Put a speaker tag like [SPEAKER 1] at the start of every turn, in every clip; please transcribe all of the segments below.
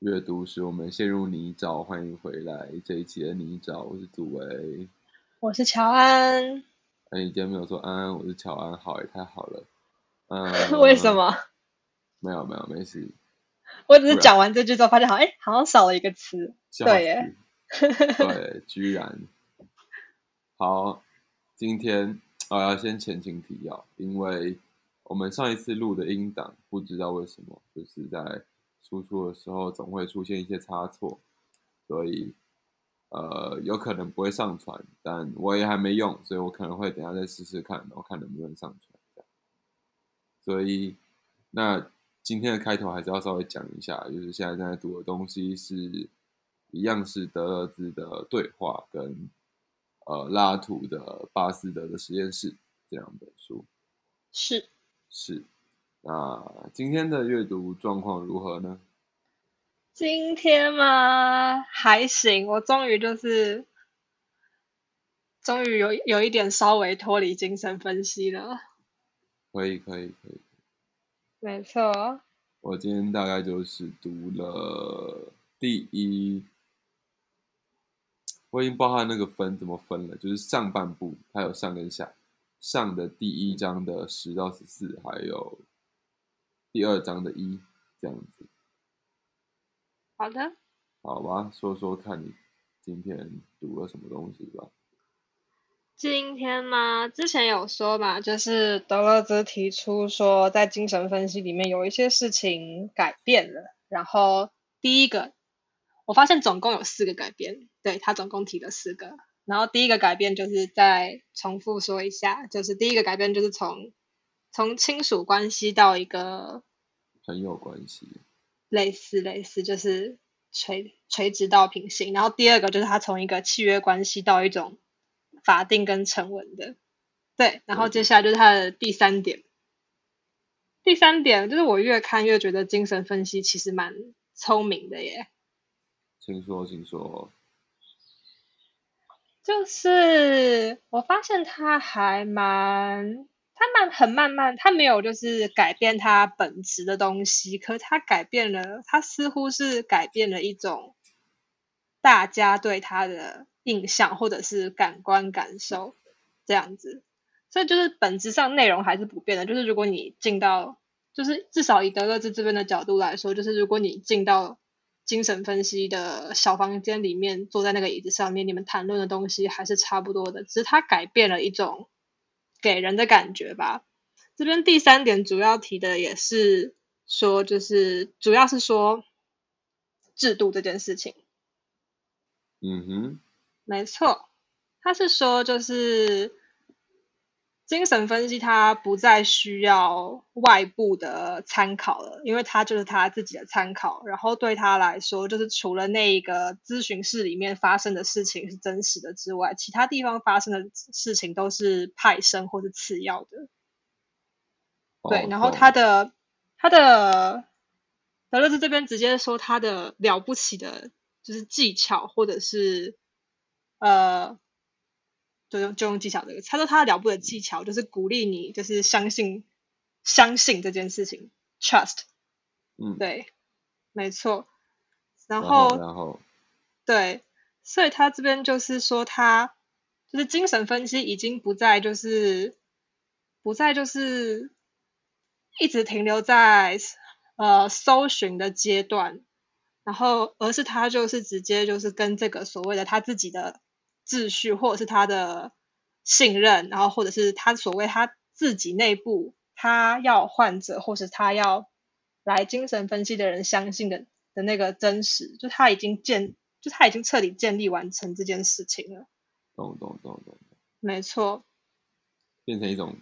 [SPEAKER 1] 阅读使我们陷入泥沼，欢迎回来这一期的泥沼，我是祖维，
[SPEAKER 2] 我是乔安。
[SPEAKER 1] 哎，你今天没有说安安，我是乔安，好，也太好了。嗯，
[SPEAKER 2] 为什？么？
[SPEAKER 1] 没有没有，没事。
[SPEAKER 2] 我只是讲完这句之后，发现好，哎，好像少了一个词。
[SPEAKER 1] 笑
[SPEAKER 2] 对耶
[SPEAKER 1] 死对，居然。好，今天我要先前情提要，因为我们上一次录的音档，不知道为什么，就是在输出的时候总会出现一些差错，所以呃有可能不会上传，但我也还没用，所以我可能会等下再试试看，然后看能不能上传。所以那今天的开头还是要稍微讲一下，就是现在正在读的东西是一样是德勒兹的对话跟呃拉图的巴斯德的实验室这两本书。
[SPEAKER 2] 是
[SPEAKER 1] 是，那今天的阅读状况如何呢？
[SPEAKER 2] 今天吗？还行，我终于就是，终于有有一点稍微脱离精神分析了。
[SPEAKER 1] 可以，可以，可以。
[SPEAKER 2] 没错，
[SPEAKER 1] 我今天大概就是读了第一，我已经不知道它那个分怎么分了，就是上半部它有上跟下，上的第一章的十到十四，还有第二章的一这样子。
[SPEAKER 2] 好的。
[SPEAKER 1] 好吧，说说看你今天读了什么东西吧。
[SPEAKER 2] 今天吗？之前有说嘛，就是德勒兹提出说，在精神分析里面有一些事情改变了。然后第一个，我发现总共有四个改变，对他总共提了四个。然后第一个改变就是再重复说一下，就是第一个改变就是从从亲属关系到一个
[SPEAKER 1] 朋友关系，
[SPEAKER 2] 类似类似，就是垂垂直到平行。然后第二个就是他从一个契约关系到一种法定跟成文的，对。然后接下来就是他的第三点，第三点就是我越看越觉得精神分析其实蛮聪明的耶，
[SPEAKER 1] 请说，请说。
[SPEAKER 2] 就是我发现他还蛮。他慢很慢慢，他没有就是改变他本质的东西，可他改变了，他似乎是改变了一种大家对他的印象或者是感官感受这样子，所以就是本质上内容还是不变的。就是如果你进到，就是至少以德勒兹这边的角度来说，就是如果你进到精神分析的小房间里面，坐在那个椅子上面，你们谈论的东西还是差不多的，只是他改变了一种。给人的感觉吧。这边第三点主要提的也是说，就是主要是说制度这件事情。
[SPEAKER 1] 嗯哼，
[SPEAKER 2] 没错，他是说就是精神分析它不再需要外部的参考了，因为它就是他自己的参考。然后对他来说，就是除了那一个咨询室里面发生的事情是真实的之外，其他地方发生的事情都是派生或是次要的。对，
[SPEAKER 1] 哦
[SPEAKER 2] 然后
[SPEAKER 1] 懂
[SPEAKER 2] 他的他的德勒兹这边直接说他的了不起的，就是技巧或者是呃，就用就用技巧这个词，他说他了不的技巧就是鼓励你，就是相信相信这件事情，trust，
[SPEAKER 1] 嗯，
[SPEAKER 2] 对，没错。然
[SPEAKER 1] 然
[SPEAKER 2] 后
[SPEAKER 1] 然后，
[SPEAKER 2] 对，所以他这边就是说他就是精神分析已经不再就是不再就是一直停留在呃搜寻的阶段，然后而是他就是直接就是跟这个所谓的他自己的秩序或者是他的信任，然后或者是他所谓他自己内部他要患者或是他要来精神分析的人相信的的那个真实，就他已经建，就他已经彻底建立完成这件事情了。
[SPEAKER 1] 懂懂懂懂，
[SPEAKER 2] 没错，
[SPEAKER 1] 变成一种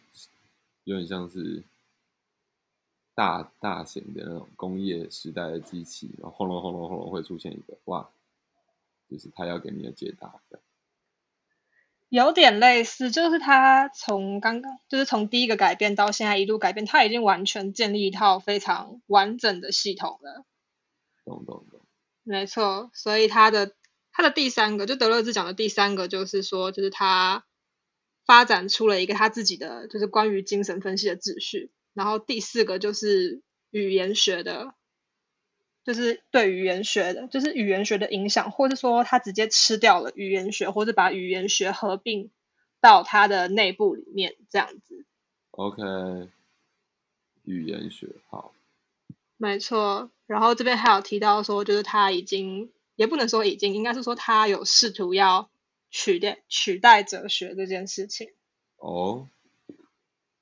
[SPEAKER 1] 有点像是大大型的那种工业时代的机器，然后轰隆轰隆轰隆会出现一个哇，就是他要给你的解答这样。
[SPEAKER 2] 有点类似，就是他从刚刚就是从第一个改变到现在一路改变，他已经完全建立一套非常完整的系统了。
[SPEAKER 1] 懂懂懂，
[SPEAKER 2] 没错，所以他的他的第三个，就德勒兹讲的第三个，就是说，就是他发展出了一个他自己的，就是关于精神分析的秩序。然后第四个就是语言学的，就是对语言学的，就是语言学的影响，或者说他直接吃掉了语言学，或者把语言学合并到他的内部里面，这样子。
[SPEAKER 1] OK，语言学好，
[SPEAKER 2] 没错，然后这边还有提到说，就是他已经也不能说已经，应该是说他有试图要取代取代哲学这件事情。
[SPEAKER 1] 哦，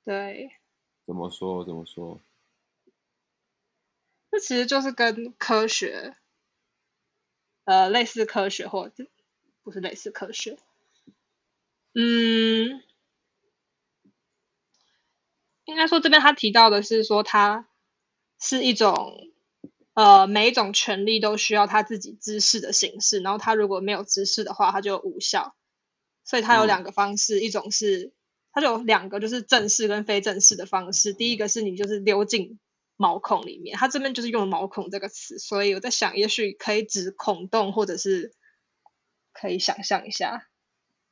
[SPEAKER 2] 对，
[SPEAKER 1] 怎么说？怎么说？
[SPEAKER 2] 这其实就是跟科学，呃，类似科学或者不是类似科学，嗯，应该说这边他提到的是说，它是一种呃每一种权利都需要他自己知识的形式，然后他如果没有知识的话，他就无效。所以它有
[SPEAKER 1] 嗯
[SPEAKER 2] 两个方式，一种是它就有两个就是正式跟非正式的方式。第一个是你就是溜进毛孔里面，他这边就是用了毛孔这个词，所以我在想，也许可以指孔洞，或者是可以想象一下。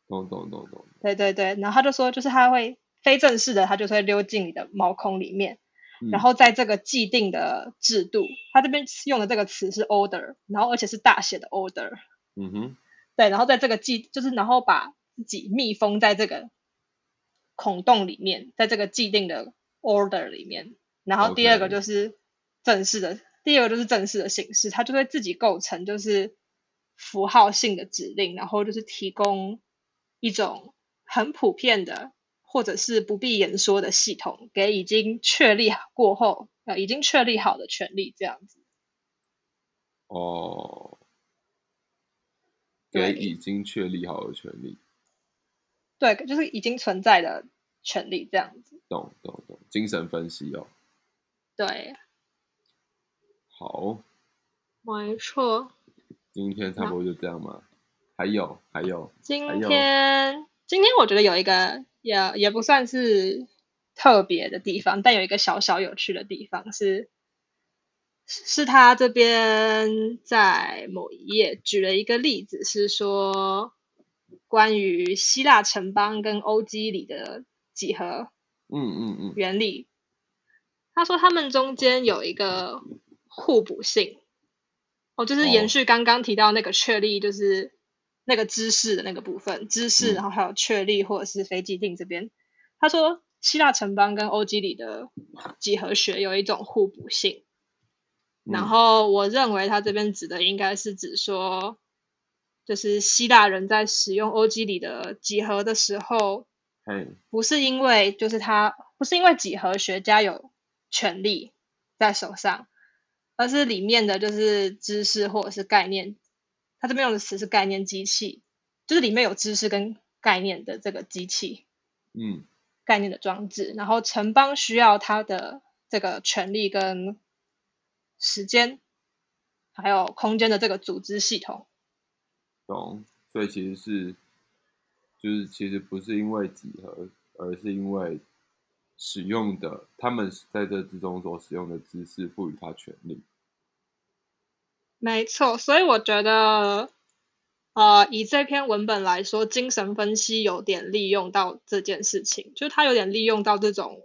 [SPEAKER 1] 懂懂懂懂。
[SPEAKER 2] 对对对，然后他就说，就是他会非正式的，他就会溜进你的毛孔里面，
[SPEAKER 1] 嗯
[SPEAKER 2] 然后在这个既定的制度，他这边用的这个词是 order，然后而且是大写的 order，
[SPEAKER 1] 嗯哼，
[SPEAKER 2] 对，然后在这个既就是然后把自己密封在这个孔洞里面，在这个既定的 order 里面，然后第二个就是正式的第二个就是正式的形式，它就会自己构成就是符号性的指令，然后就是提供一种很普遍的或者是不必言说的系统，给已经确立过后呃已经确立好的权利这样子。
[SPEAKER 1] 哦，
[SPEAKER 2] 对
[SPEAKER 1] 给已经确立好的权利，
[SPEAKER 2] 对，就是已经存在的权利这样子。
[SPEAKER 1] 懂懂懂，精神分析哦。
[SPEAKER 2] 对，
[SPEAKER 1] 好，
[SPEAKER 2] 没错。
[SPEAKER 1] 今天差不多就这样嘛。还有还有，
[SPEAKER 2] 今天今天我觉得有一个也也不算是特别的地方，但有一个小小有趣的地方是，是他这边在某一页举了一个例子，是说关于希腊城邦跟欧几里的几何
[SPEAKER 1] 嗯嗯嗯，
[SPEAKER 2] 原理。他说他们中间有一个互补性，哦，就是
[SPEAKER 1] 哦。
[SPEAKER 2] 延续刚刚提到那个确立，就是那个知识的那个部分，知识，
[SPEAKER 1] 嗯。
[SPEAKER 2] 然后还有确立或者是非既定这边。他说希腊城邦跟欧几里的几何学有一种互补性，然
[SPEAKER 1] 嗯
[SPEAKER 2] 后我认为他这边指的应该是指说，就是希腊人在使用欧几里的几何的时候，不是因为就是他不是因为几何学家有权利在手上，而是里面的就是知识或者是概念，他这边用的词是概念机器，就是里面有知识跟概念的这个机器，
[SPEAKER 1] 嗯
[SPEAKER 2] 概念的装置，然后城邦需要它的这个权利跟时间，还有空间的这个组织系统。
[SPEAKER 1] 懂。所以其实是，就是其实不是因为几何，而是因为使用的他们在这之中所使用的知识赋予他权利。
[SPEAKER 2] 没错，所以我觉得，呃，以这篇文本来说，精神分析有点利用到这件事情，就是它有点利用到这种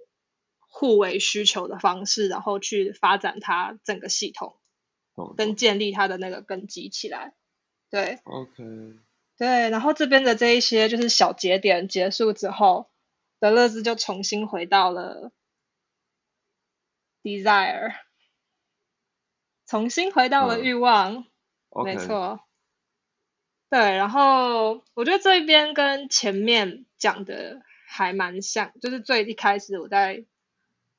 [SPEAKER 2] 互为需求的方式，然后去发展它整个系统，
[SPEAKER 1] 懂
[SPEAKER 2] 跟建立它的那个根基起来。对
[SPEAKER 1] OK，
[SPEAKER 2] 对，然后这边的这一些就是小节点结束之后，德勒兹就重新回到了 desire，重新回到了
[SPEAKER 1] 嗯
[SPEAKER 2] 欲望。没错，对，然后我觉得这边跟前面讲的还蛮像，就是最一开始我在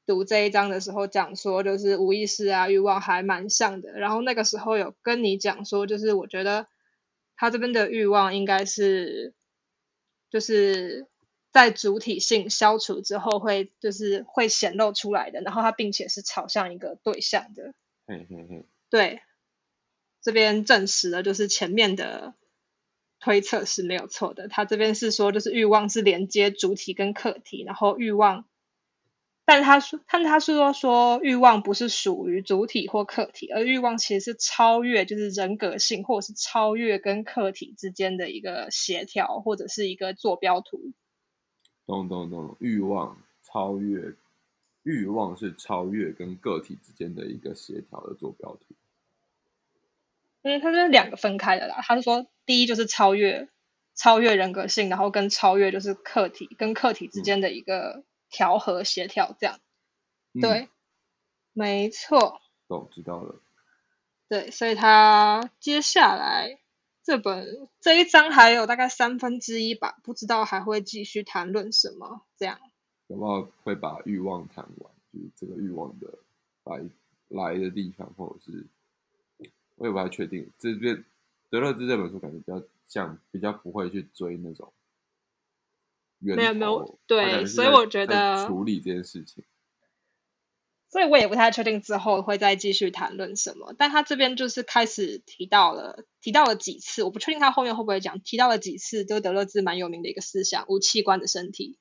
[SPEAKER 2] 读这一章的时候讲说，就是无意识啊、欲望还蛮像的。然后那个时候有跟你讲说，就是我觉得他这边的欲望应该是，就是在主体性消除之后会就是会显露出来的，然后它并且是朝向一个对象的。
[SPEAKER 1] 嗯嗯嗯，
[SPEAKER 2] 对，这边证实了，就是前面的推测是没有错的。他这边是说，就是欲望是连接主体跟客体，然后欲望，但他说，但他说说欲望不是属于主体或客体，而欲望其实是超越，就是人格性或者是超越跟客体之间的一个协调，或者是一个坐标图。
[SPEAKER 1] 懂懂懂，欲望超越，欲望是超越跟个体之间的一个协调的坐标图。
[SPEAKER 2] 嗯，它是两个分开的啦。他是说，第一就是超越超越人格性，然后跟超越就是客体跟客体之间的一个调和协调，这样。
[SPEAKER 1] 嗯
[SPEAKER 2] 对，没错。
[SPEAKER 1] 懂知道了。
[SPEAKER 2] 对，所以他接下来这本这一章还有大概三分之一吧，不知道还会继续谈论什么。这样，
[SPEAKER 1] 有没有会把欲望谈完，就是这个欲望的来来的地方，或者是我也不太确定。这边德勒兹这本书感觉比较像，比较不会去追那种
[SPEAKER 2] 没有没有对所以我觉得
[SPEAKER 1] 处理这件事情。
[SPEAKER 2] 所以我也不太确定之后会再继续谈论什么。但他这边就是开始提到了提到了几次，我不确定他后面会不会讲，提到了几次，就德勒兹蛮有名的一个思想——无器官的身体。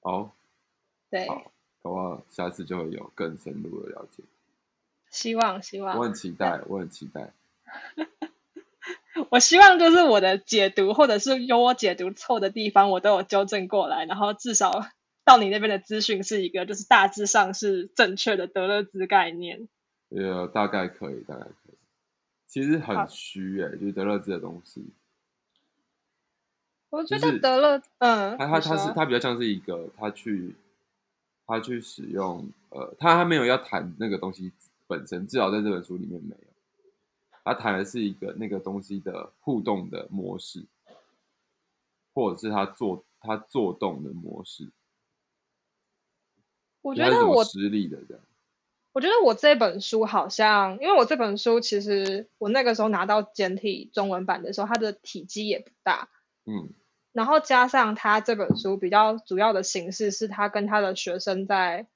[SPEAKER 1] 哦，
[SPEAKER 2] 对，
[SPEAKER 1] 好，搞不好下次就会有更深入的了解。
[SPEAKER 2] 希望希望
[SPEAKER 1] 我很期待，我很期待。
[SPEAKER 2] 我希望就是我的解读，或者是有我解读错的地方，我都有纠正过来，然后至少到你那边的资讯是一个就是大致上是正确的德勒兹概念。
[SPEAKER 1] 呃，大概可以，大概可以。其实很虚诶、就是德勒兹的东西，
[SPEAKER 2] 我觉
[SPEAKER 1] 就是
[SPEAKER 2] 得德勒，嗯，
[SPEAKER 1] 他他他是他比较像是一个他去他去使用呃，他他没有要谈那个东西本身，至少在这本书里面没有。他谈的是一个那个东西的互动的模式，或者是他做他做动的模式。
[SPEAKER 2] 我觉得我
[SPEAKER 1] 施力的这样。
[SPEAKER 2] 我觉得我这本书好像，因为我这本书其实我那个时候拿到简体中文版的时候，它的体积也不大，
[SPEAKER 1] 嗯
[SPEAKER 2] 然后加上它这本书比较主要的形式是他跟他的学生在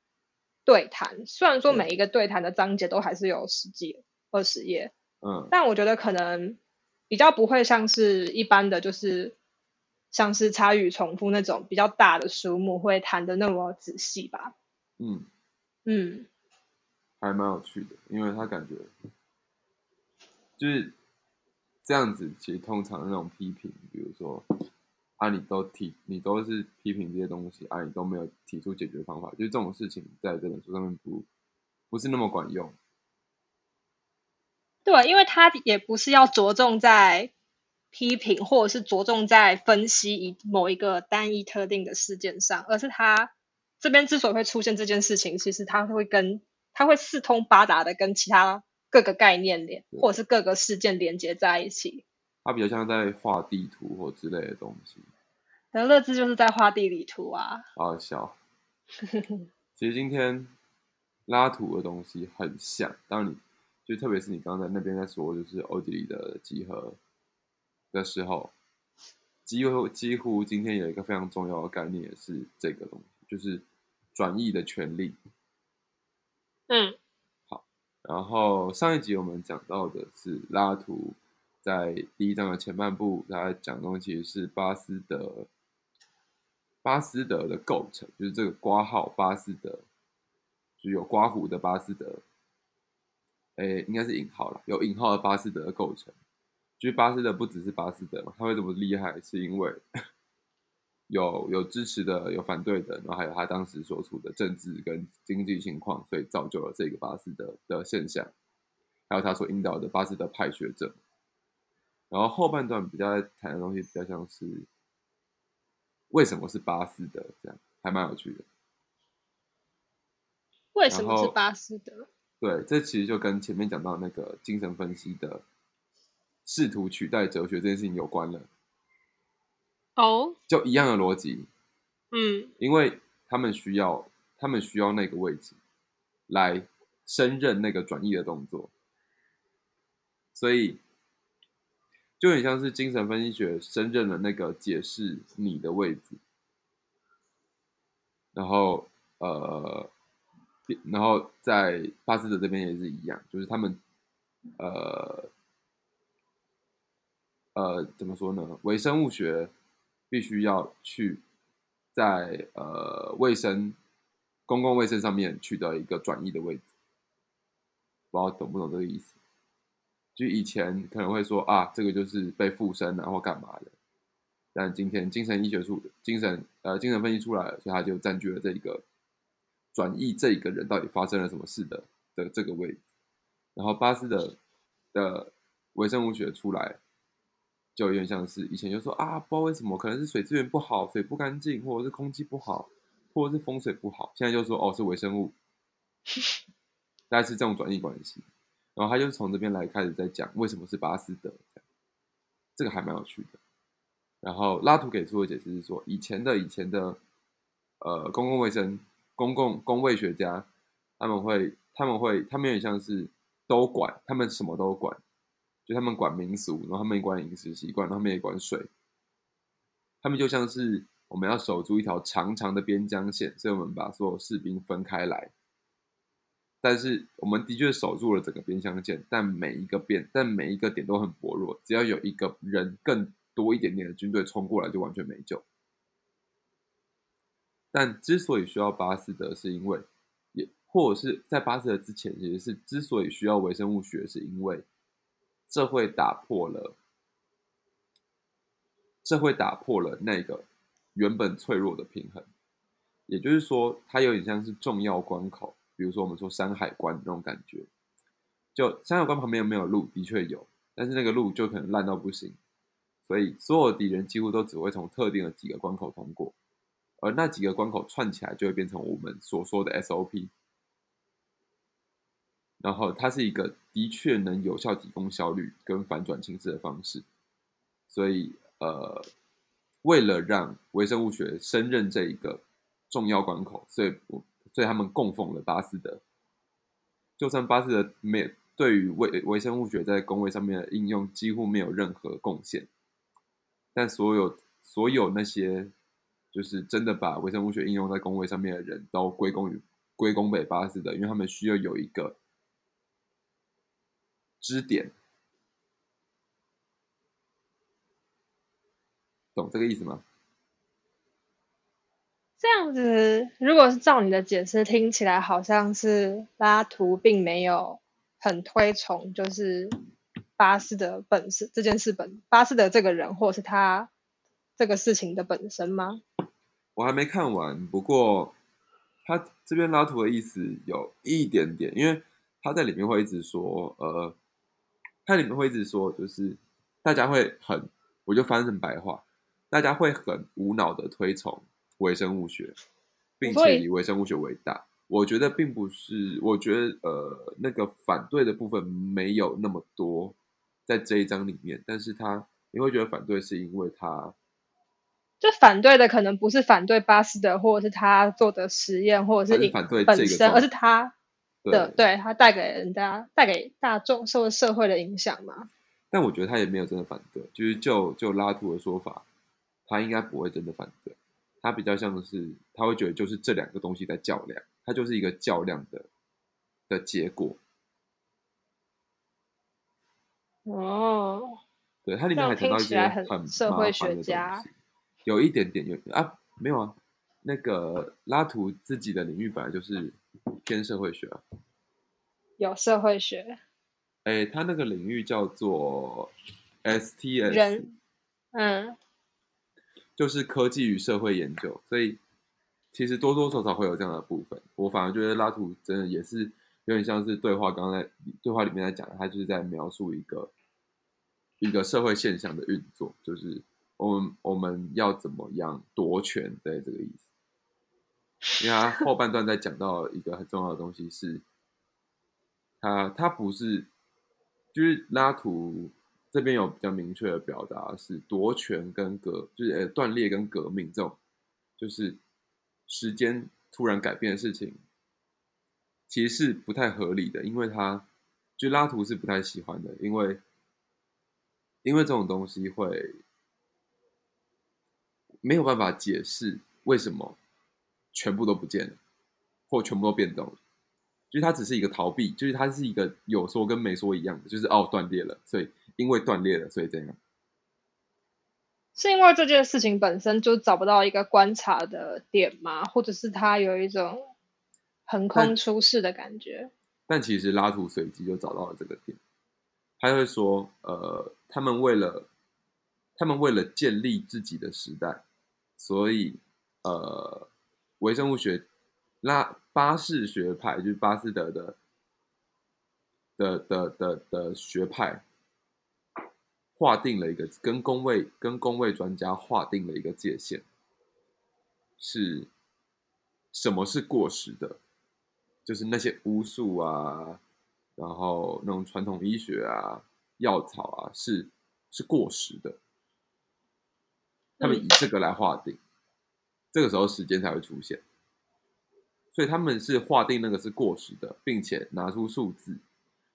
[SPEAKER 2] 对谈，虽然说每一个对谈的章节都还是有十几二十页，
[SPEAKER 1] 嗯
[SPEAKER 2] 但我觉得可能比较不会像是一般的，就是像是差与重复那种比较大的书目会谈的那么仔细吧。
[SPEAKER 1] 嗯，
[SPEAKER 2] 嗯，
[SPEAKER 1] 还蛮有趣的，因为他感觉就是这样子。其实通常那种批评，比如说啊，你都提，你都是批评这些东西啊，你都没有提出解决方法，就是这种事情在这本书上面不不是那么管用。
[SPEAKER 2] 对，因为他也不是要着重在批评，或者是着重在分析一某一个单一特定的事件上，而是他这边之所以会出现这件事情，其实它会跟它会四通八达的跟其他各个概念连，或者是各个事件连接在一起。
[SPEAKER 1] 它比较像在画地图或之类的东西，
[SPEAKER 2] 德勒兹就是在画地理图啊。
[SPEAKER 1] 好好笑。其实今天拉图的东西很像，当你就特别是你刚才那边在说，就是欧几里的集合的时候，几乎几乎今天有一个非常重要的概念，也是这个东西，就是转译的权利。
[SPEAKER 2] 嗯好
[SPEAKER 1] 然后上一集我们讲到的是拉图在第一章的前半部，他讲的东西是巴斯德巴斯德的构成，就是这个挂号巴斯德，就有刮胡的巴斯德，诶，应该是引号了，有引号的巴斯德的构成。就是巴斯德不只是巴斯德嘛，他会这么厉害，是因为有有支持的，有反对的，然后还有他当时所处的政治跟经济情况，所以造就了这个巴斯德的现象，还有他所引导的巴斯德派学者。然后后半段比较在谈的东西比较像是为什么是巴斯德，这样还蛮有趣的。
[SPEAKER 2] 为什么是巴斯德？
[SPEAKER 1] 对，这其实就跟前面讲到那个精神分析的试图取代哲学这件事情有关了，
[SPEAKER 2] 哦，
[SPEAKER 1] 就一样的逻辑。
[SPEAKER 2] 嗯
[SPEAKER 1] 因为他们需要，他们需要那个位置来胜任那个转移的动作，所以就很像是精神分析学胜任了那个解释你的位置，然后呃，然后在巴斯德这边也是一样，就是他们呃呃怎么说呢？微生物学必须要去在呃卫生公共卫生上面取得一个转移的位置，不知道懂不懂这个意思？就以前可能会说啊，这个就是被附身啊或干嘛的，但今天精神医学出精神呃精神分析出来了，所以他就占据了这一个转移这一个人到底发生了什么事的的这个位置。然后巴斯德的微生物学出来，就有点像是以前就说啊，不知道为什么，可能是水资源不好，水不干净，或者是空气不好，或者是风水不好。现在就说哦，是微生物，大概是这种转移关系。然后他就从这边来开始在讲为什么是巴斯德，这个还蛮有趣的。然后拉图给出的解释是说，以前的以前的呃公共卫生公共公卫学家，他们会他们会他们有点像是都管，他们什么都管，就他们管民俗，然后他们也管饮食习惯，他们也管水，他们就像是我们要守住一条长长的边疆线，所以我们把所有士兵分开来。但是我们的确守住了整个边疆线，但每一个边，但每一个点都很薄弱。只要有一个人更多一点点的军队冲过来，就完全没救。但之所以需要巴斯德，是因为也或者是在巴斯德之前，也是之所以需要微生物学，是因为这会打破了，这会打破了那个原本脆弱的平衡。也就是说，它有点像是重要关口。比如说，我们说山海关那种感觉，就山海关旁边有没有路？的确有，但是那个路就可能烂到不行，所以所有敌人几乎都只会从特定的几个关口通过，而那几个关口串起来就会变成我们所说的 SOP。然后它是一个的确能有效提供效率跟反转情势的方式，所以呃，为了让微生物学升任这一个重要关口，所以我。所以他们供奉了巴斯德，就算巴斯德没对于微微生物学在工位上面的应用几乎没有任何贡献，但所有所有那些就是真的把微生物学应用在工位上面的人都归功于归功给巴斯德，因为他们需要有一个支点，懂这个意思吗？
[SPEAKER 2] 这样子，如果是照你的解释，听起来好像是拉图并没有很推崇，就是巴斯德本事这件事本巴斯德这个人，或是他这个事情的本身吗？
[SPEAKER 1] 我还没看完，不过他这边拉图的意思有一点点，因为他在里面会一直说，呃，他里面会一直说，就是大家会很，我就翻成白话，大家会很无脑的推崇。微生物学，并且以微生物学为大，我觉得并不是，我觉得呃，那个反对的部分没有那么多在这一章里面，但是他你会觉得反对是因为他，
[SPEAKER 2] 就反对的可能不是反对巴斯德，或者是他做的实验，或者
[SPEAKER 1] 是反对
[SPEAKER 2] 本身，而是他
[SPEAKER 1] 的
[SPEAKER 2] 对他带给人家、带给大众、受社会的影响嘛。
[SPEAKER 1] 但我觉得他也没有真的反对，就是就就拉图的说法，他应该不会真的反对。他比较像的是，他会觉得就是这两个东西在较量，它就是一个较量的的结果。
[SPEAKER 2] 哦，
[SPEAKER 1] 对，它里面还提到一些
[SPEAKER 2] 很社会学家，
[SPEAKER 1] 有一点点有啊，没有啊，那个拉图自己的领域本来就是偏社会学啊，
[SPEAKER 2] 有社会学，
[SPEAKER 1] 哎，他那个领域叫做 STS，
[SPEAKER 2] 人，嗯。
[SPEAKER 1] 就是科技与社会研究，所以其实多多少少会有这样的部分。我反而觉得拉图真的也是有点像是对话，刚才对话里面在讲，他就是在描述一个一个社会现象的运作，就是我们我们要怎么样夺权，的这个意思。因为他后半段在讲到一个很重要的东西，是他他不是就是拉图。这边有比较明确的表达，是夺权跟革，就是呃断裂跟革命这种，就是时间突然改变的事情，其实是不太合理的，因为他就拉图是不太喜欢的，因为因为这种东西会没有办法解释为什么全部都不见了，或全部都变动了，就是它只是一个逃避，就是它是一个有说跟没说一样的，就是哦断裂了，所以。因为断裂了，所以这样。
[SPEAKER 2] 是因为这件事情本身就找不到一个观察的点吗？或者是他有一种横空出世的感觉？
[SPEAKER 1] 但其实拉图随机就找到了这个点。他会说：“呃，他们为了他们为了建立自己的时代，所以呃，微生物学拉巴士学派就是巴斯德的的的的的学派。”划定了一个跟工位跟工位专家划定了一个界限，是什么是过时的？就是那些巫术啊，然后那种传统医学啊、药草啊，是是过时的。他们以这个来划定，这个时候时间才会出现。所以他们是划定那个是过时的，并且拿出数字，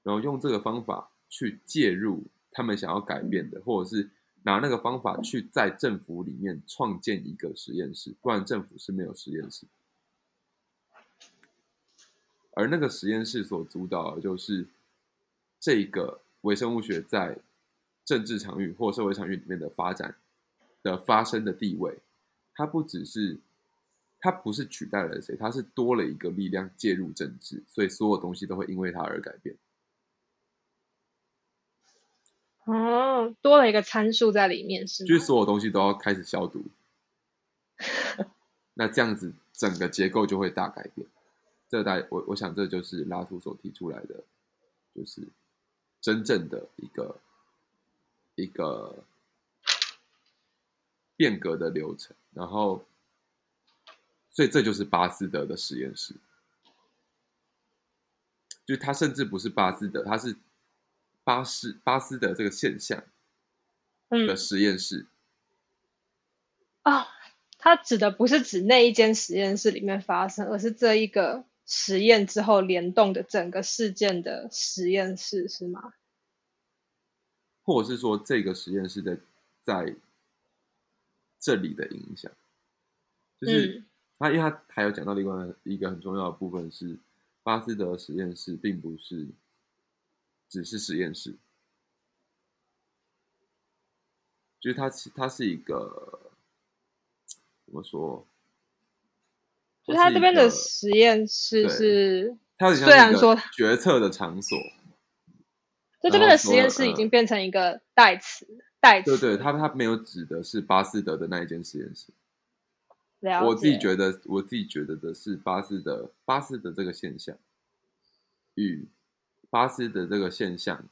[SPEAKER 1] 然后用这个方法去介入他们想要改变的，或者是拿那个方法去在政府里面创建一个实验室，不然政府是没有实验室。而那个实验室所主导的就是这个微生物学在政治场域或社会场域里面的发展的发生的地位，它不只是。它不是取代了谁，它是多了一个力量介入政治，所以所有东西都会因为它而改变。
[SPEAKER 2] 哦，多了一个参数在里面，是
[SPEAKER 1] 吗？就是所有东西都要开始消毒，那这样子整个结构就会大改变。这大我我想这就是拉图所提出来的，就是真正的一个一个变革的流程，然后。所以这就是巴斯德的实验室，就他甚至不是巴斯德，他是巴斯巴斯德这个现象的实验室。
[SPEAKER 2] 哦，他指的不是指那一间实验室里面发生，而是这一个实验之后联动的整个事件的实验室，是吗？
[SPEAKER 1] 或者是说这个实验室在在这里的影响，就是。他因为他还有讲到另外一个很重要的部分是，巴斯德实验室并不是只是实验室，就是它它是一个怎么说？
[SPEAKER 2] 就他这边的实验室是，
[SPEAKER 1] 它虽然说决策的场所，
[SPEAKER 2] 就这边的实验室已经变成一个代词
[SPEAKER 1] 对对，他他没有指的是巴斯德的那一间实验室。我自己觉得，我自己觉得的是巴斯德巴斯德这个现象，与巴斯德这个现象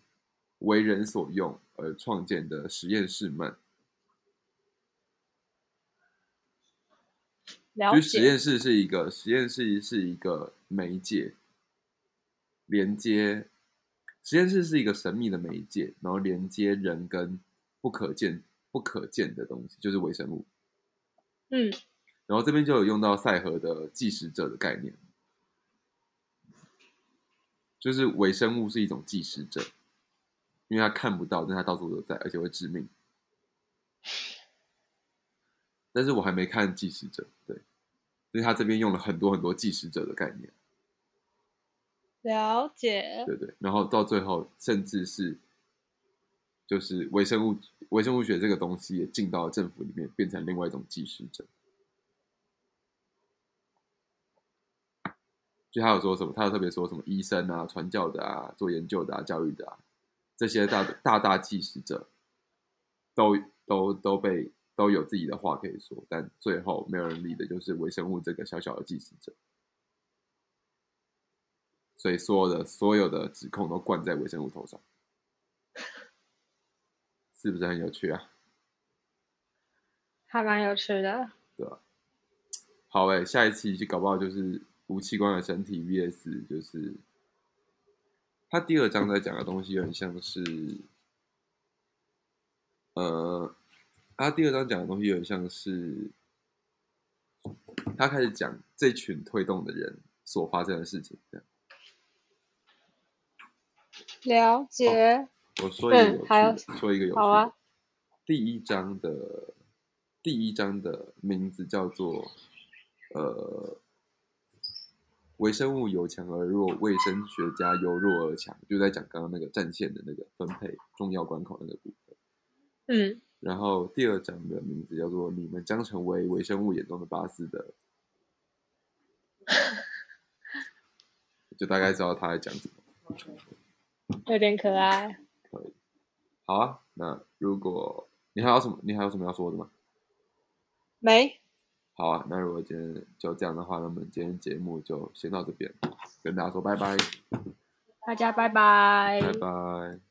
[SPEAKER 1] 为人所用而创建的实验室们，
[SPEAKER 2] 就
[SPEAKER 1] 实验室是一个实验室是一个媒介，连接实验室是一个神秘的媒介，然后连接人跟不可见不可见的东西，就是微生物，
[SPEAKER 2] 嗯。
[SPEAKER 1] 然后这边就有用到赛和的计时者的概念，就是微生物是一种计时者，因为它看不到，但它到处都在，而且会致命。但是我还没看计时者，对，所以他这边用了很多很多计时者的概念。
[SPEAKER 2] 了解。
[SPEAKER 1] 对对，然后到最后，甚至是就是微生物微生物学这个东西也进到了政府里面，变成另外一种计时者。就他有说什么？他有特别说什么？医生啊，传教的啊，做研究的啊，教育的啊，这些大大大计时者，都都都被都有自己的话可以说，但最后没有人理的就是微生物这个小小的计时者，所以所有的所有的指控都灌在微生物头上，是不是很有趣啊？
[SPEAKER 2] 还蛮有趣的。
[SPEAKER 1] 对啊。好诶，下一期就搞不好就是。无器官的身体 VS 就是，他第二章在讲的东西有点像是，呃，他第二章讲的东西有点像是，他开始讲这群推动的人所发生的事情。
[SPEAKER 2] 了解。
[SPEAKER 1] 我说一个有趣，说一个有趣。
[SPEAKER 2] 好啊。
[SPEAKER 1] 第一章的第一章的名字叫做，呃。微生物由强而弱，卫生学家由弱而强，就在讲刚刚那个战线的那个分配，重要关口那个部分。
[SPEAKER 2] 嗯，
[SPEAKER 1] 然后第二章的名字叫做“你们将成为微生物眼中的巴斯德 ”，就大概知道他在讲什么。
[SPEAKER 2] 有点可爱。
[SPEAKER 1] 可以。好啊，那如果你还有什么，你还有什么要说的吗？
[SPEAKER 2] 没。
[SPEAKER 1] 好啊，那如果今天就这样的话，那么今天节目就先到这边，跟大家说拜拜，
[SPEAKER 2] 大家拜拜，
[SPEAKER 1] 拜拜。